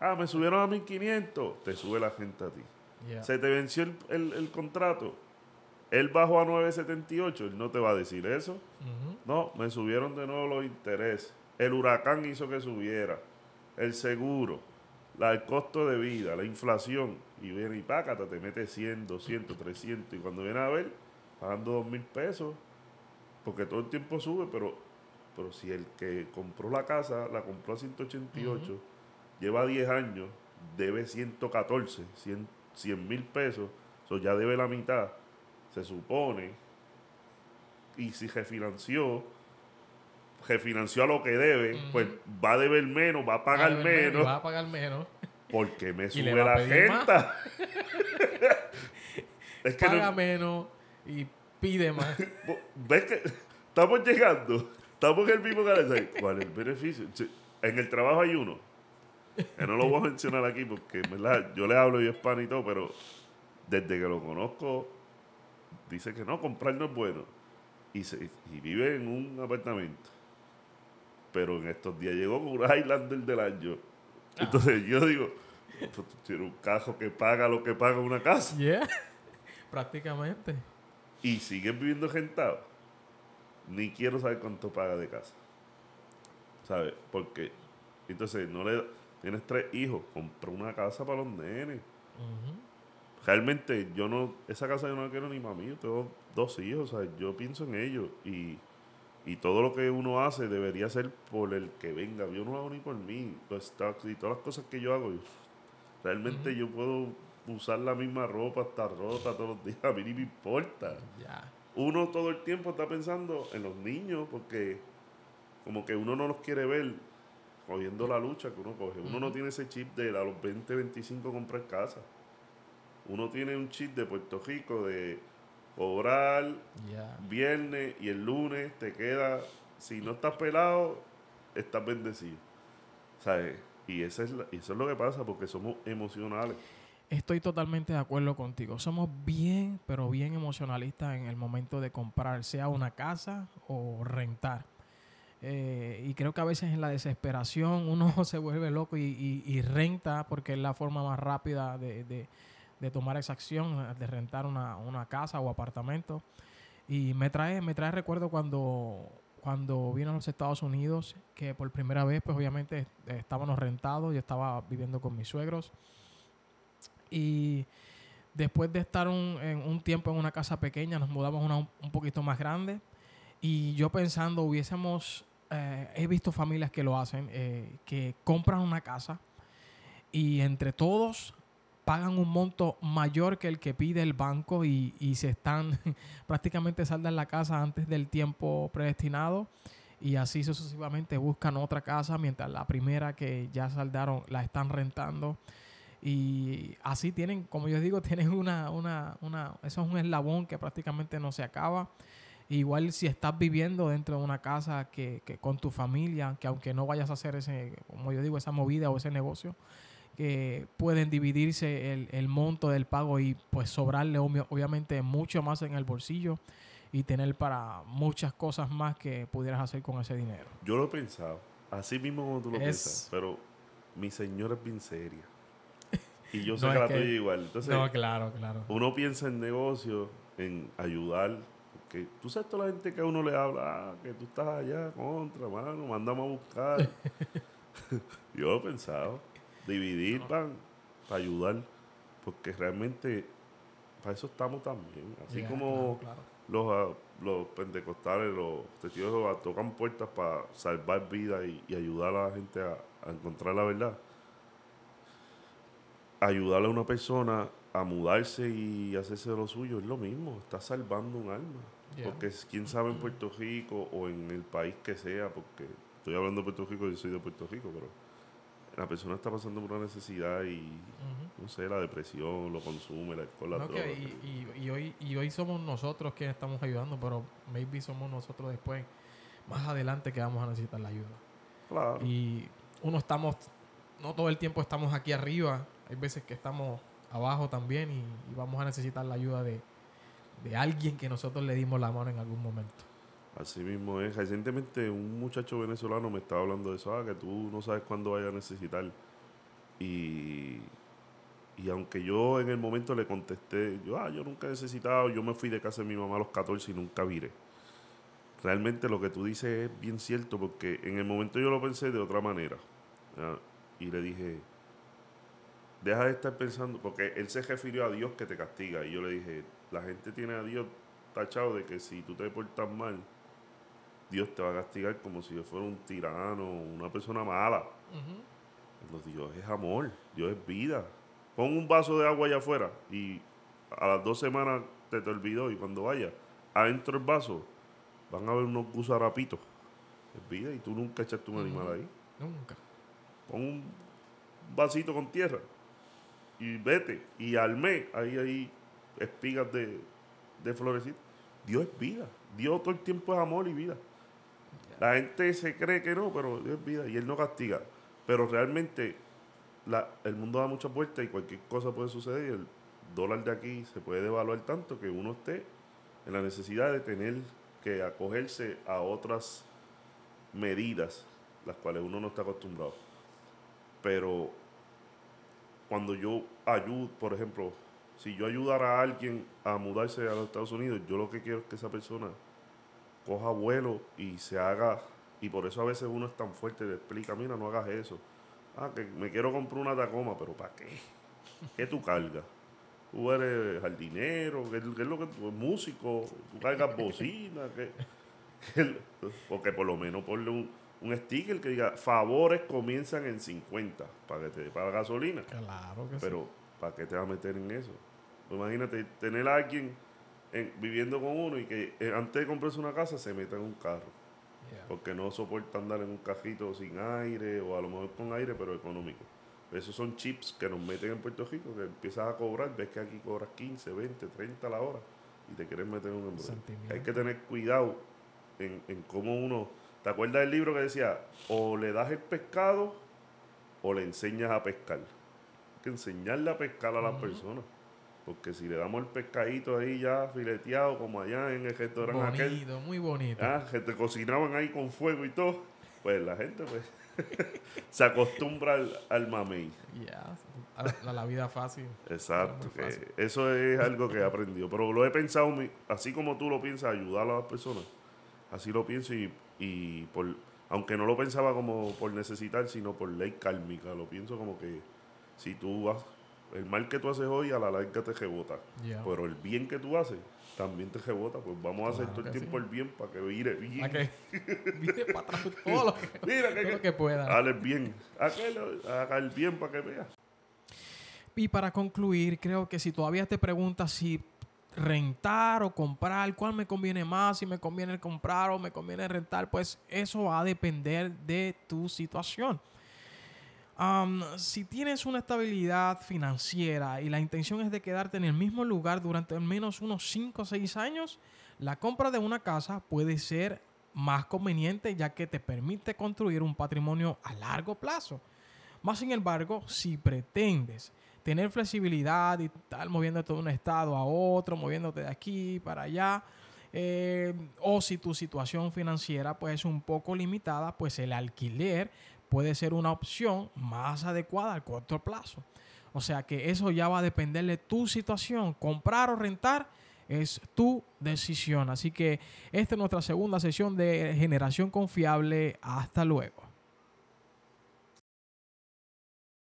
Speaker 2: ah, me subieron a 1500, te sube la gente a ti.
Speaker 1: Yeah.
Speaker 2: Se te venció el, el- el contrato, él bajó a 978, él no te va a decir eso. No, me subieron de nuevo los intereses. El huracán hizo que subiera. El seguro, la, el costo de vida, la inflación. Y viene y pácata, te mete 100, 200, 300. Y cuando viene a ver, pagando 2 mil pesos. Porque todo el tiempo sube, pero, pero si el que compró la casa la compró a 188, lleva 10 años, debe 114, 100 mil pesos. Eso ya debe la mitad. Se supone y si refinanció, refinanció a lo que debe, pues va a deber menos, va a pagar
Speaker 1: Va a deber
Speaker 2: menos,
Speaker 1: Va a pagar menos.
Speaker 2: porque me sube la gente. es que
Speaker 1: Paga
Speaker 2: no-
Speaker 1: menos y pide más.
Speaker 2: ves que estamos llegando, estamos en el mismo canal. ¿Cuál es el beneficio? En el trabajo hay uno, que no lo voy a mencionar aquí porque en verdad, yo le hablo y hispano y todo, pero desde que lo conozco, dice que no, comprar no es bueno. Y, se- y vive en un apartamento. Pero en estos días llegó con un Highlander del año. Entonces yo digo, tienes un cajo que paga lo que paga una casa.
Speaker 1: Yeah. Prácticamente.
Speaker 2: Y sigues viviendo rentado. Ni quiero saber cuánto paga de casa. ¿Sabes? Porque entonces no le tienes tres hijos, compra una casa para los nenes. Realmente yo no, esa casa yo no la quiero ni para mí, yo tengo dos hijos, o sea, yo pienso en ellos y, y todo lo que uno hace debería ser por el que venga, yo no lo hago ni por mí, los stocks y todas las cosas que yo hago, yo- realmente yo puedo usar la misma ropa, estar rota todos los días, a mí ni me importa. Uno todo el tiempo está pensando en los niños porque como que uno no los quiere ver cogiendo la lucha que uno coge. Uno no tiene ese chip de a los 20, 25 comprar casa. Uno tiene un chip de Puerto Rico de cobrar
Speaker 1: Ya.
Speaker 2: viernes y el lunes te queda, si no estás pelado, estás bendecido. ¿Sabes? Y eso es, la- eso es lo que pasa porque somos emocionales.
Speaker 1: Estoy totalmente de acuerdo contigo. Somos bien, pero bien emocionalistas en el momento de comprar, sea una casa o rentar. Eh, y creo que a veces en la desesperación uno se vuelve loco y, renta porque es la forma más rápida de, de- tomar esa acción, de rentar una, una casa o apartamento. Y me trae, me trae recuerdo cuando, cuando vino a los Estados Unidos, que por primera vez, pues obviamente estábamos rentados, yo estaba viviendo con mis suegros. Y después de estar un, en un tiempo en una casa pequeña, nos mudamos a una un, un poquito más grande. Y yo pensando, hubiésemos eh, he visto familias que lo hacen, eh, que compran una casa y entre todos pagan un monto mayor que el que pide el banco y, y se están prácticamente saldan la casa antes del tiempo predestinado y así sucesivamente buscan otra casa mientras la primera que ya saldaron la están rentando y así tienen, como yo digo, tienen una, una, una, eso es un eslabón que prácticamente no se acaba. Igual si estás viviendo dentro de una casa que, que con tu familia, que aunque no vayas a hacer ese, como yo digo, esa movida o ese negocio, que pueden dividirse el, el monto del pago y pues sobrarle obviamente mucho más en el bolsillo y tener para muchas cosas más que pudieras hacer con ese dinero.
Speaker 2: Yo lo he pensado, así mismo como tú lo
Speaker 1: Es-
Speaker 2: piensas, pero mi señora es bien seria. Y yo sé
Speaker 1: No,
Speaker 2: que la tuya igual. Entonces,
Speaker 1: no, claro, claro.
Speaker 2: uno piensa en negocio, en ayudar. Porque tú sabes toda la gente que a uno le habla, ah, que tú estás allá contra, mano, mandamos a buscar. yo lo he pensado. Dividir para ayudar. Porque realmente para eso estamos también. Así como
Speaker 1: claro, claro.
Speaker 2: los, ah, los pentecostales, los testigos de Jehová tocan puertas para salvar vidas y, y ayudar a la gente a, a encontrar la verdad. Ayudarle a una persona a mudarse y hacerse de lo suyo es lo mismo, está salvando un alma.
Speaker 1: Yeah.
Speaker 2: Porque quién sabe en Puerto Rico o en el país que sea, porque estoy hablando de Puerto Rico, yo soy de Puerto Rico, pero la persona está pasando por una necesidad y,
Speaker 1: Ujú.
Speaker 2: no sé, la depresión, lo consume, el alcohol, la
Speaker 1: No,
Speaker 2: droga.
Speaker 1: y, y- y hoy, y hoy somos nosotros que estamos ayudando, pero maybe somos nosotros después, más adelante, que vamos a necesitar la ayuda.
Speaker 2: Claro.
Speaker 1: Y uno estamos, no todo el tiempo estamos aquí arriba, hay veces que estamos abajo también y, y vamos a necesitar la ayuda de, de alguien que nosotros le dimos la mano en algún momento.
Speaker 2: Así mismo es. Recientemente un muchacho venezolano me estaba hablando de eso, ah, que tú no sabes cuándo vayas a necesitar. Y, y aunque yo en el momento le contesté, yo, ah, yo nunca he necesitado, yo me fui de casa de mi mamá a los 14 y nunca viré. Realmente lo que tú dices es bien cierto, porque en el momento yo lo pensé de otra manera. Y le dije, deja de estar pensando, porque él se refirió a Dios que te castiga. Y yo le dije, la gente tiene a Dios tachado de que si tú te portas mal, Dios te va a castigar como si yo fuera un tirano, una persona mala. Cuando Dios es amor, Dios es vida. Pon un vaso de agua allá afuera y a las dos semanas te te olvidó y cuando vaya adentro del vaso van a haber unos gusarapitos. Es vida y tú nunca echaste un animal ahí.
Speaker 1: Nunca.
Speaker 2: Pon un vasito con tierra y vete. Y al mes ahí hay espigas de, de. Dios es vida. Dios todo el tiempo es amor y vida. La gente se cree que no, pero Dios es vida y Él no castiga. Pero realmente la- el mundo da muchas vueltas y cualquier cosa puede suceder. y El dólar de aquí se puede devaluar tanto que uno esté en la necesidad de tener que acogerse a otras medidas, las cuales uno no está acostumbrado. Pero cuando yo ayudo, por ejemplo, si yo ayudara a alguien a mudarse a los Estados Unidos, yo lo que quiero es que esa persona coja vuelo y se haga, y por eso a veces uno es tan fuerte, le explica, mira, no hagas eso. Ah, que me quiero comprar una Tacoma, pero ¿para qué? ¿Qué tú cargas? Tú eres jardinero, ¿qué, qué es lo que tú músico? Tú cargas bocina, ¿qué? qué lo- Porque por lo menos ponle un, un sticker que diga, favores comienzan en 50 para que te dé para gasolina.
Speaker 1: Claro que sí.
Speaker 2: Pero, ¿para qué te vas a meter en eso? Imagínate tener a alguien en- viviendo con uno y que eh, antes de comprarse una casa se meta en un carro.
Speaker 1: Yeah.
Speaker 2: Porque no soporta andar en un cajito sin aire o a lo mejor con aire, pero económico. Esos son chips que nos meten en Puerto Rico, que empiezas a cobrar, ves que aquí cobras 15, 20, 30 la hora y te quieres meter en un.
Speaker 1: Sentimiento.
Speaker 2: Hay que tener cuidado en, en cómo uno... ¿Te acuerdas del libro que decía, o le das el pescado o le enseñas a pescar? Hay que enseñarle a pescar a las
Speaker 1: Ujú.
Speaker 2: personas. Porque si le damos el pescadito ahí ya fileteado, como allá en el restaurante aquel,
Speaker 1: bonito, muy bonito.
Speaker 2: Ah, que te cocinaban ahí con fuego y todo. Pues la gente pues se acostumbra al, al mamey.
Speaker 1: Ya, a- a la vida fácil.
Speaker 2: Exacto.
Speaker 1: Fácil.
Speaker 2: que eso es algo que he aprendido. Pero lo he pensado, así como tú lo piensas, ayudar a las personas. Así lo pienso y, y por, aunque no lo pensaba como por necesitar, sino por ley kármica. Lo pienso como que si tú vas el mal que tú haces hoy a la larga te rebota. Pero el bien que tú haces también te rebota. Pues vamos a hacer todo el tiempo
Speaker 1: sí.
Speaker 2: el bien para que vire bien.
Speaker 1: Para que vire para atrás todo lo que,
Speaker 2: Mira que,
Speaker 1: todo lo que pueda.
Speaker 2: Haz el bien. Haga el bien para que vea.
Speaker 1: Y para concluir, creo que si todavía te preguntas si rentar o comprar, cuál me conviene más, si me conviene comprar o me conviene rentar, pues eso va a depender de tu situación. Si tienes una estabilidad financiera y la intención es de quedarte en el mismo lugar durante al menos unos 5 o 6 años, la compra de una casa puede ser más conveniente ya que te permite construir un patrimonio a largo plazo. Más sin embargo, si pretendes tener flexibilidad y estar moviéndote de un estado a otro, moviéndote de aquí para allá, eh, o si tu situación financiera pues, es un poco limitada, pues el alquiler puede ser una opción más adecuada al corto plazo. O sea que eso ya va a depender de tu situación. Comprar o rentar es tu decisión. Así que esta es nuestra segunda sesión de generación confiable. Hasta luego.